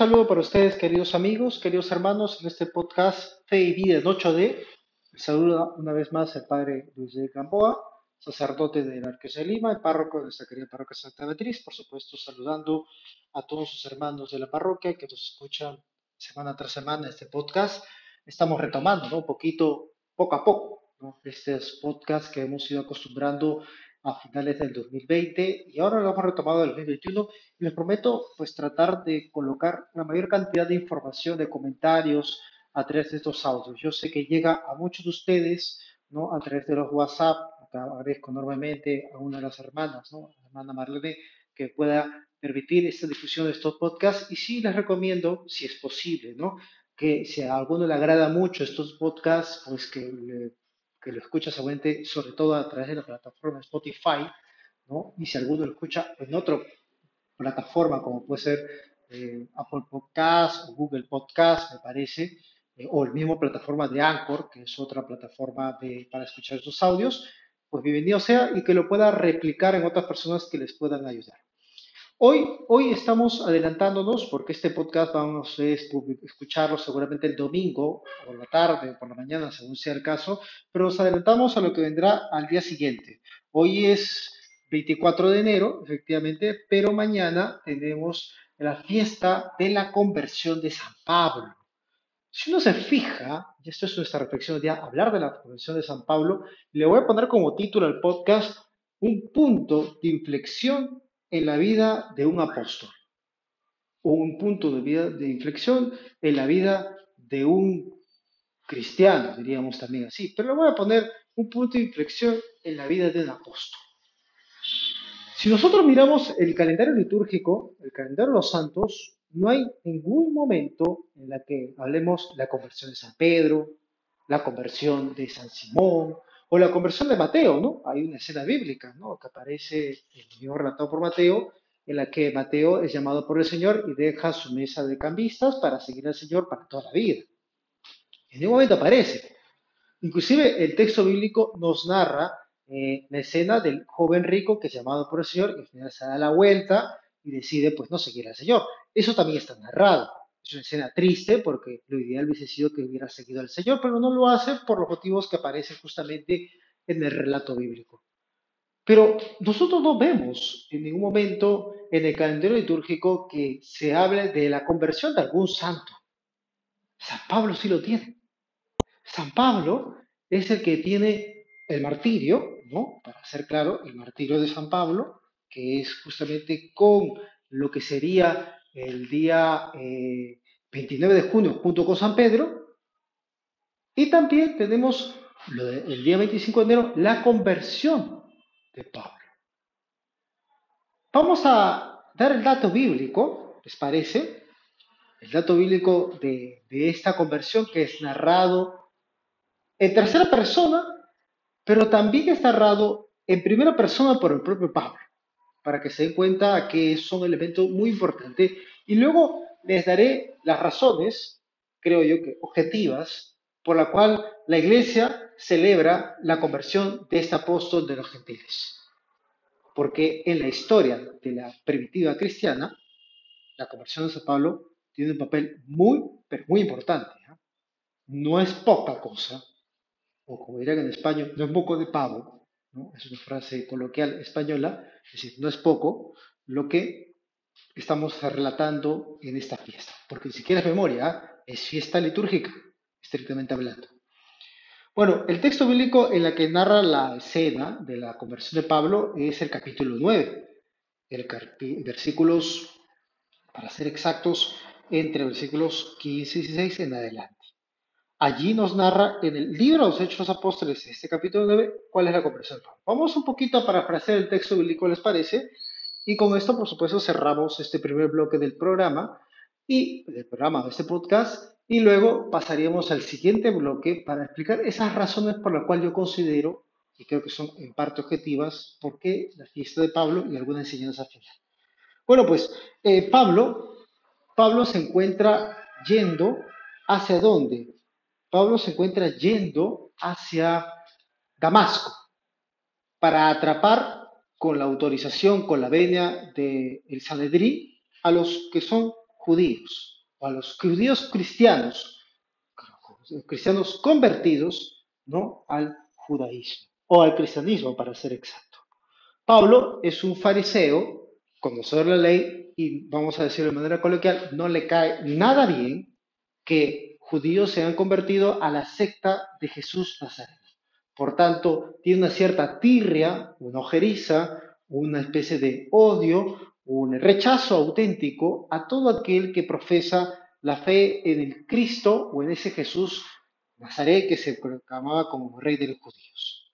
Saludo para ustedes, queridos amigos, queridos hermanos, en este podcast Fe y Vida en 8D. saluda una vez más el padre Luis de Gamboa, sacerdote de la Arquidiócesis de Lima, el párroco de nuestra querida parroquia Santa Beatriz, por supuesto saludando a todos sus hermanos de la parroquia que nos escuchan semana tras semana este podcast. Estamos retomando ¿no? un poquito, poco a poco, ¿no? estos podcasts que hemos ido acostumbrando a finales del 2020 y ahora lo hemos retomado del 2021 y les prometo pues tratar de colocar la mayor cantidad de información, de comentarios a través de estos audios. Yo sé que llega a muchos de ustedes, ¿no? A través de los WhatsApp, agradezco enormemente a una de las hermanas, ¿no? La hermana Marlene, que pueda permitir esta difusión de estos podcasts y sí les recomiendo, si es posible, ¿no? Que si a alguno le agrada mucho estos podcasts, pues que le que lo escucha seguramente sobre todo a través de la plataforma Spotify, ¿no? Y si alguno lo escucha en otra plataforma, como puede ser eh, Apple Podcast o Google Podcast, me parece, eh, o el mismo plataforma de Anchor, que es otra plataforma de, para escuchar estos audios, pues bienvenido sea y que lo pueda replicar en otras personas que les puedan ayudar. Hoy, hoy estamos adelantándonos porque este podcast vamos a escucharlo seguramente el domingo, por la tarde o por la mañana, según sea el caso, pero nos adelantamos a lo que vendrá al día siguiente. Hoy es 24 de enero, efectivamente, pero mañana tenemos la fiesta de la conversión de San Pablo. Si uno se fija, y esto es nuestra reflexión de hablar de la conversión de San Pablo, le voy a poner como título al podcast un punto de inflexión en la vida de un apóstol, o un punto de, vida, de inflexión en la vida de un cristiano, diríamos también así, pero le voy a poner un punto de inflexión en la vida de un apóstol. Si nosotros miramos el calendario litúrgico, el calendario de los santos, no hay ningún momento en la que hablemos la conversión de San Pedro, la conversión de San Simón, o la conversión de Mateo, ¿no? Hay una escena bíblica, ¿no? Que aparece el mismo relatado por Mateo, en la que Mateo es llamado por el Señor y deja su mesa de cambistas para seguir al Señor para toda la vida. En ningún momento aparece. Inclusive el texto bíblico nos narra eh, la escena del joven rico que es llamado por el Señor y al final se da la vuelta y decide pues no seguir al Señor. Eso también está narrado. Es una escena triste porque lo ideal hubiese sido que hubiera seguido al Señor, pero no lo hace por los motivos que aparecen justamente en el relato bíblico. Pero nosotros no vemos en ningún momento en el calendario litúrgico que se hable de la conversión de algún santo. San Pablo sí lo tiene. San Pablo es el que tiene el martirio, ¿no? Para ser claro, el martirio de San Pablo, que es justamente con lo que sería el día 29 eh, de junio junto con San Pedro. Y también tenemos el día 25 de enero la conversión de Pablo. Vamos a dar el dato bíblico, ¿les parece? El dato bíblico de, de esta conversión que es narrado en tercera persona, pero también es narrado en primera persona por el propio Pablo para que se den cuenta que son elementos muy importantes. Y luego les daré las razones, creo yo que objetivas, por la cual la iglesia celebra la conversión de este apóstol de los gentiles. Porque en la historia de la primitiva cristiana, la conversión de San Pablo tiene un papel muy, pero muy importante. No es poca cosa, o como dirán en español, no es poco de pavo, es una frase coloquial española, es decir, no es poco lo que estamos relatando en esta fiesta, porque ni siquiera es memoria, es fiesta litúrgica, estrictamente hablando. Bueno, el texto bíblico en la que narra la escena de la conversión de Pablo es el capítulo 9, el versículos, para ser exactos, entre versículos 15 y 16 en adelante. Allí nos narra en el libro de los Hechos Apóstoles, este capítulo 9, cuál es la conversión. Vamos un poquito a parafrasear el texto bíblico, ¿les parece? Y con esto, por supuesto, cerramos este primer bloque del programa y del programa de este podcast. Y luego pasaríamos al siguiente bloque para explicar esas razones por las cuales yo considero, y creo que son en parte objetivas, por qué la fiesta de Pablo y alguna enseñanza final. Bueno, pues eh, Pablo, Pablo se encuentra yendo hacia dónde? Pablo se encuentra yendo hacia Damasco para atrapar con la autorización, con la venia del Sanedrín, a los que son judíos, o a los judíos cristianos, cristianos convertidos, ¿no? Al judaísmo, o al cristianismo, para ser exacto. Pablo es un fariseo, conocedor de la ley, y vamos a decirlo de manera coloquial, no le cae nada bien que judíos se hayan convertido a la secta de Jesús Nazareno. Por tanto, tiene una cierta tirria, una ojeriza, una especie de odio, un rechazo auténtico a todo aquel que profesa la fe en el Cristo o en ese Jesús Nazaret que se proclamaba como rey de los judíos.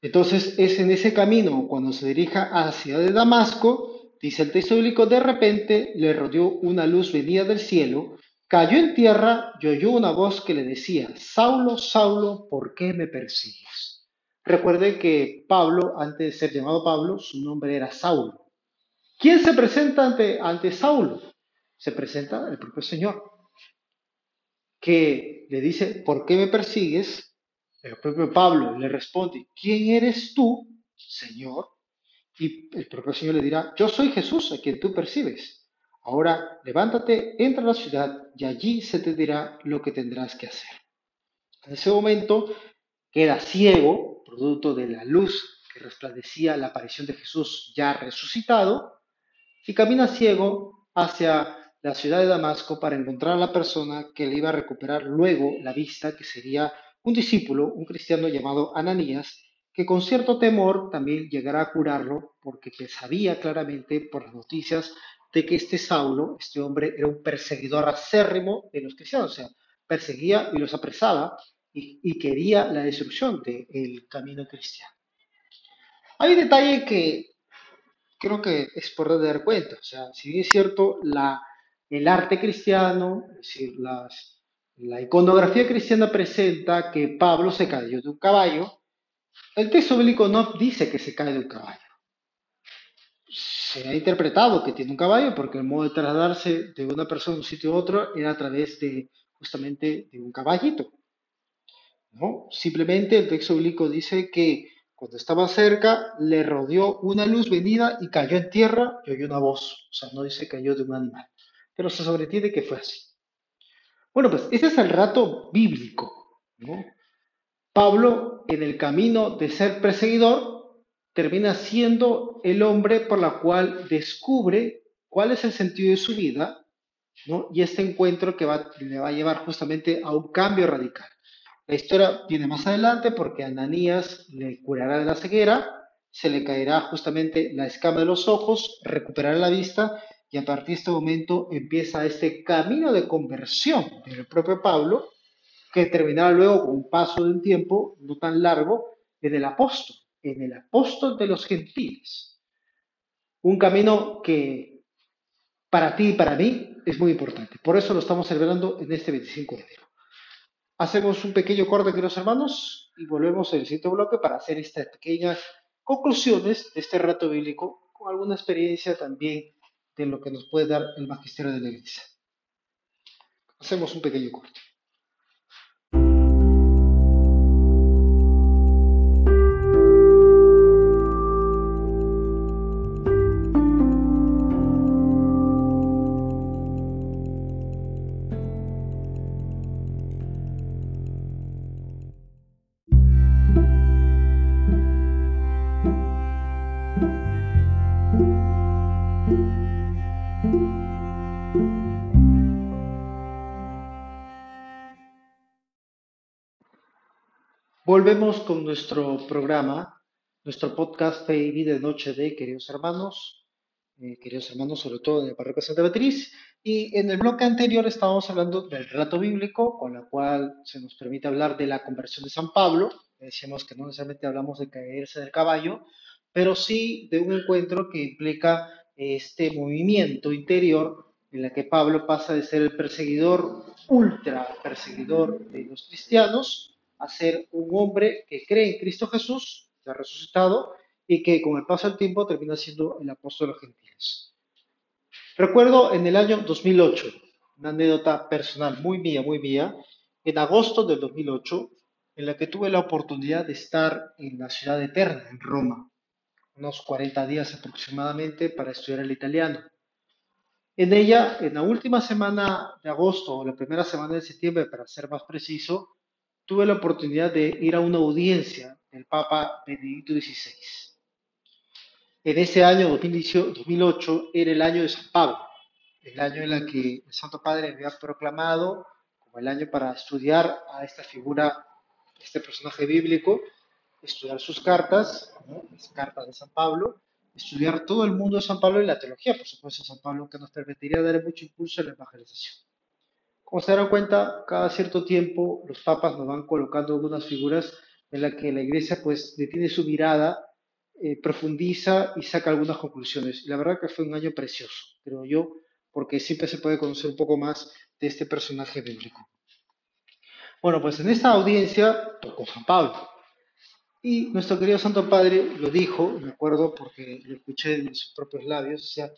Entonces es en ese camino, cuando se dirija hacia de Damasco, dice el texto bíblico, de repente le rodeó una luz venida del cielo Cayó en tierra y oyó una voz que le decía, Saulo, Saulo, ¿por qué me persigues? Recuerde que Pablo, antes de ser llamado Pablo, su nombre era Saulo. ¿Quién se presenta ante, ante Saulo? Se presenta el propio Señor, que le dice, ¿por qué me persigues? El propio Pablo le responde, ¿quién eres tú, Señor? Y el propio Señor le dirá, yo soy Jesús a quien tú percibes. Ahora levántate, entra a la ciudad y allí se te dirá lo que tendrás que hacer. En ese momento queda ciego, producto de la luz que resplandecía la aparición de Jesús ya resucitado, y camina ciego hacia la ciudad de Damasco para encontrar a la persona que le iba a recuperar luego la vista, que sería un discípulo, un cristiano llamado Ananías, que con cierto temor también llegará a curarlo, porque sabía claramente por las noticias de que este Saulo, este hombre, era un perseguidor acérrimo de los cristianos, o sea, perseguía y los apresaba y, quería la destrucción del camino cristiano. Hay un detalle que creo que es por dar cuenta, o sea, si bien es cierto, la, el arte cristiano, es decir, la iconografía cristiana presenta que Pablo se cayó de un caballo, el texto bíblico no dice que se cae de un caballo se ha interpretado que tiene un caballo porque el modo de trasladarse de una persona de un sitio a otro era a través de justamente de un caballito. ¿no? Simplemente el texto bíblico dice que cuando estaba cerca le rodeó una luz venida y cayó en tierra y oyó una voz. O sea, no dice cayó de un animal, pero se sobreentiende que fue así. Bueno, pues ese es el rato bíblico. ¿no? Pablo, en el camino de ser perseguidor, termina siendo el hombre por la cual descubre cuál es el sentido de su vida, ¿no? Y este encuentro que le va a llevar justamente a un cambio radical. La historia viene más adelante porque Ananías le curará de la ceguera, se le caerá justamente la escama de los ojos, recuperará la vista y a partir de este momento empieza este camino de conversión del propio Pablo, que terminará luego con un paso de un tiempo no tan largo en el apóstol en el apóstol de los gentiles. Un camino que para ti y para mí es muy importante. Por eso lo estamos celebrando en este 25 de enero. Hacemos un pequeño corte, queridos hermanos, y volvemos el siguiente bloque para hacer estas pequeñas conclusiones de este rato bíblico con alguna experiencia también de lo que nos puede dar el magisterio de la iglesia. Hacemos un pequeño corte. Volvemos con nuestro programa, nuestro podcast Fe Vida de Noche de queridos hermanos, eh, queridos hermanos, sobre todo de la parroquia Santa Beatriz. Y en el bloque anterior estábamos hablando del relato bíblico, con la cual se nos permite hablar de la conversión de San Pablo. Decíamos que no necesariamente hablamos de caerse del caballo, pero sí de un encuentro que implica este movimiento interior en la que Pablo pasa de ser el perseguidor, ultra perseguidor de los cristianos, a ser un hombre que cree en Cristo Jesús, que resucitado, y que con el paso del tiempo termina siendo el apóstol de los gentiles. Recuerdo en el año 2008, una anécdota personal muy mía, muy mía, en agosto del 2008, en la que tuve la oportunidad de estar en la ciudad eterna, en Roma, unos 40 días aproximadamente para estudiar el italiano. En ella, en la última semana de agosto o la primera semana de septiembre, para ser más preciso, tuve la oportunidad de ir a una audiencia del Papa Benedicto XVI. En ese año 2008 era el año de San Pablo, el año en el que el Santo Padre había proclamado como el año para estudiar a esta figura, este personaje bíblico, estudiar sus cartas, las cartas de San Pablo, estudiar todo el mundo de San Pablo y la teología, por supuesto, de San Pablo, que nos permitiría dar mucho impulso a la evangelización. Como se darán cuenta, cada cierto tiempo los papas nos van colocando algunas figuras en las que la iglesia pues detiene su mirada, eh, profundiza y saca algunas conclusiones. Y la verdad que fue un año precioso, creo yo, porque siempre se puede conocer un poco más de este personaje bíblico. Bueno, pues en esta audiencia tocó San Pablo. Y nuestro querido Santo Padre lo dijo, me acuerdo porque lo escuché de sus propios labios, o sea,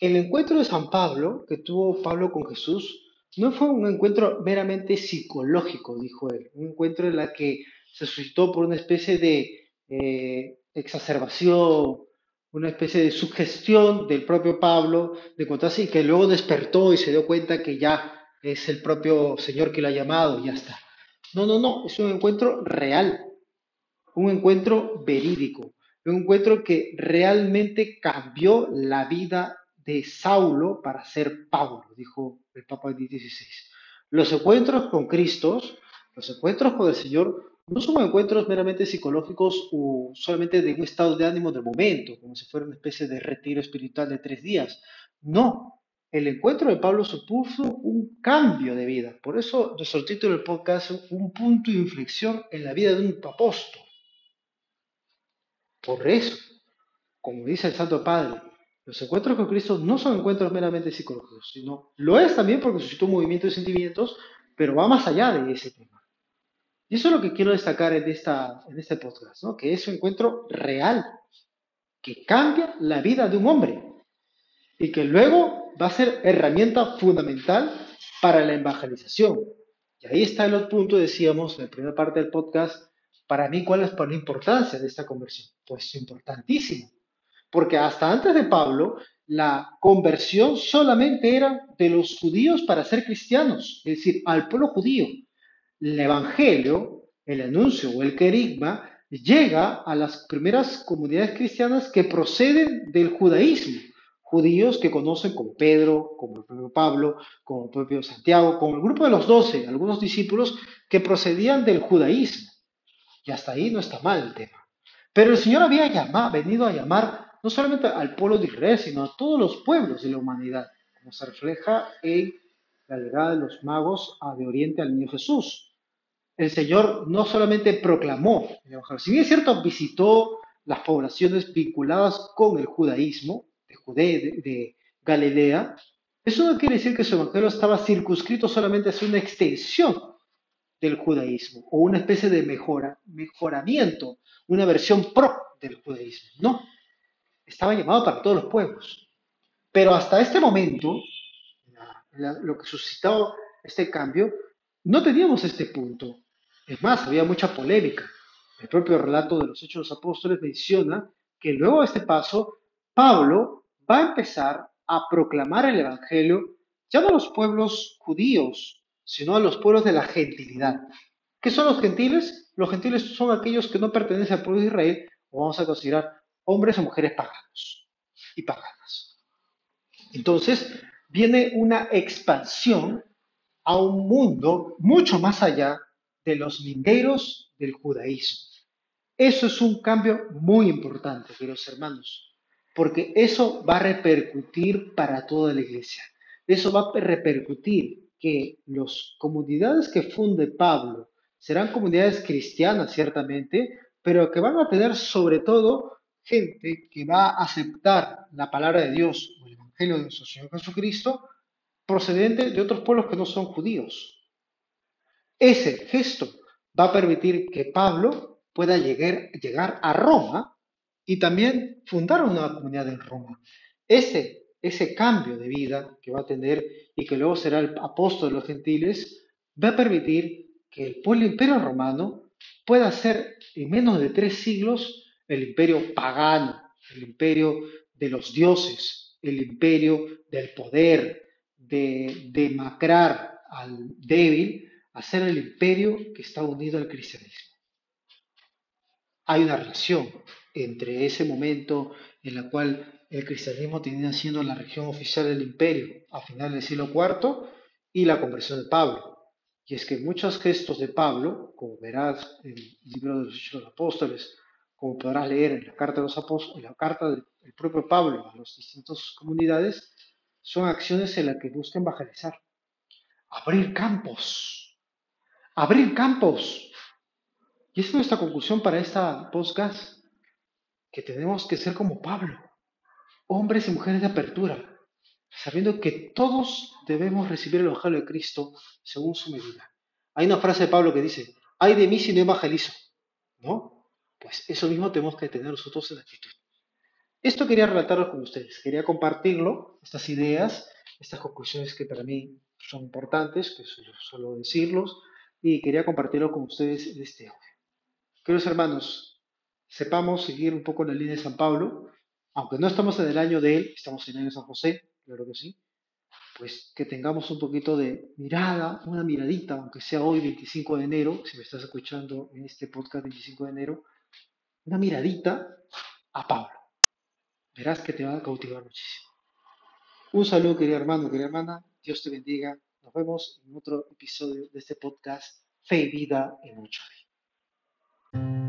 el encuentro de San Pablo que tuvo Pablo con Jesús no fue un encuentro meramente psicológico, dijo él, un encuentro en el que se suscitó por una especie de eh, exacerbación, una especie de sugestión del propio Pablo, de encontrarse y que luego despertó y se dio cuenta que ya es el propio Señor que lo ha llamado y ya está. No, no, no, es un encuentro real, un encuentro verídico, un encuentro que realmente cambió la vida de Saulo para ser Pablo, dijo el Papa XVI. Los encuentros con Cristo, los encuentros con el Señor, no son encuentros meramente psicológicos o solamente de un estado de ánimo del momento, como si fuera una especie de retiro espiritual de tres días. No, el encuentro de Pablo supuso un cambio de vida. Por eso nuestro título del podcast es un punto de inflexión en la vida de un apóstol. Por eso, como dice el Santo Padre, los encuentros con Cristo no son encuentros meramente psicológicos, sino lo es también porque suscitó un movimiento de sentimientos, pero va más allá de ese tema. Y eso es lo que quiero destacar en, este podcast, que es un encuentro real, que cambia la vida de un hombre y que luego va a ser herramienta fundamental para la evangelización. Y ahí está el otro punto, decíamos en la primera parte del podcast, para mí, ¿cuál es la importancia de esta conversión? Pues importantísimo, porque hasta antes de Pablo, la conversión solamente era de los judíos para ser cristianos, es decir, al pueblo judío. El evangelio, el anuncio o el querigma llega a las primeras comunidades cristianas que proceden del judaísmo. Judíos que conocen como Pedro, como el propio Pablo, como el propio Santiago, como el grupo de los doce, algunos discípulos que procedían del judaísmo. Y hasta ahí no está mal el tema. Pero el Señor había llamado, venido a llamar no solamente al pueblo de Israel, sino a todos los pueblos de la humanidad, como se refleja en la llegada de los magos de Oriente al niño Jesús. El Señor no solamente proclamó el Evangelio, si bien es cierto, visitó las poblaciones vinculadas con el judaísmo, de Judea, de, Galilea, eso no quiere decir que su Evangelio estaba circunscrito solamente a una extensión del judaísmo o una especie de mejora, mejoramiento, una versión pro del judaísmo. No, estaba llamado para todos los pueblos. Pero hasta este momento, lo que suscitó este cambio, no teníamos este punto. Es más, había mucha polémica. El propio relato de los Hechos de los Apóstoles menciona que luego de este paso, Pablo va a empezar a proclamar el Evangelio ya no a los pueblos judíos sino a los pueblos de la gentilidad. ¿Qué son los gentiles? Los gentiles son aquellos que no pertenecen al pueblo de Israel, o vamos a considerar hombres o mujeres paganos y paganas. Entonces, viene una expansión a un mundo mucho más allá de los linderos del judaísmo. Eso es un cambio muy importante, queridos hermanos, porque eso va a repercutir para toda la iglesia. Eso va a repercutir que las comunidades que funde Pablo serán comunidades cristianas, ciertamente, pero que van a tener sobre todo gente que va a aceptar la palabra de Dios o el Evangelio de nuestro Señor Jesucristo procedente de otros pueblos que no son judíos. Ese gesto va a permitir que Pablo pueda llegar, a Roma y también fundar una comunidad en Roma. Ese ese cambio de vida que va a tener y que luego será el apóstol de los gentiles, va a permitir que el pueblo imperio romano pueda ser en menos de tres siglos el imperio pagano, el imperio de los dioses, el imperio del poder, de demacrar al débil, a ser el imperio que está unido al cristianismo. Hay una relación entre ese momento en el cual el cristianismo tenía siendo la religión oficial del imperio a final del siglo IV y la conversión de Pablo. Y es que muchos gestos de Pablo, como verás en el libro de los Hechos de los Apóstoles, como podrás leer en la carta de los apóstoles, en la carta del propio Pablo a las distintas comunidades, son acciones en las que buscan evangelizar. Abrir campos. Abrir campos. Y esa es nuestra conclusión para esta postgas, que tenemos que ser como Pablo, hombres y mujeres de apertura, sabiendo que todos debemos recibir el Evangelio de Cristo según su medida. Hay una frase de Pablo que dice, ay de mí si no evangelizo, ¿no? Pues eso mismo tenemos que tener nosotros en actitud. Esto quería relatarlo con ustedes, quería compartirlo, estas ideas, estas conclusiones que para mí son importantes, que suelo decirlos, y quería compartirlo con ustedes en este audio. Queridos hermanos, sepamos seguir un poco la línea de San Pablo, aunque no estamos en el año de él, estamos en el año de San José, claro que sí, pues que tengamos un poquito de mirada, una miradita, aunque sea hoy 25 de enero, si me estás escuchando en este podcast 25 de enero, una miradita a Pablo. Verás que te va a cautivar muchísimo. Un saludo, querido hermano, querida hermana. Dios te bendiga. Nos vemos en otro episodio de este podcast Fe y Vida en 8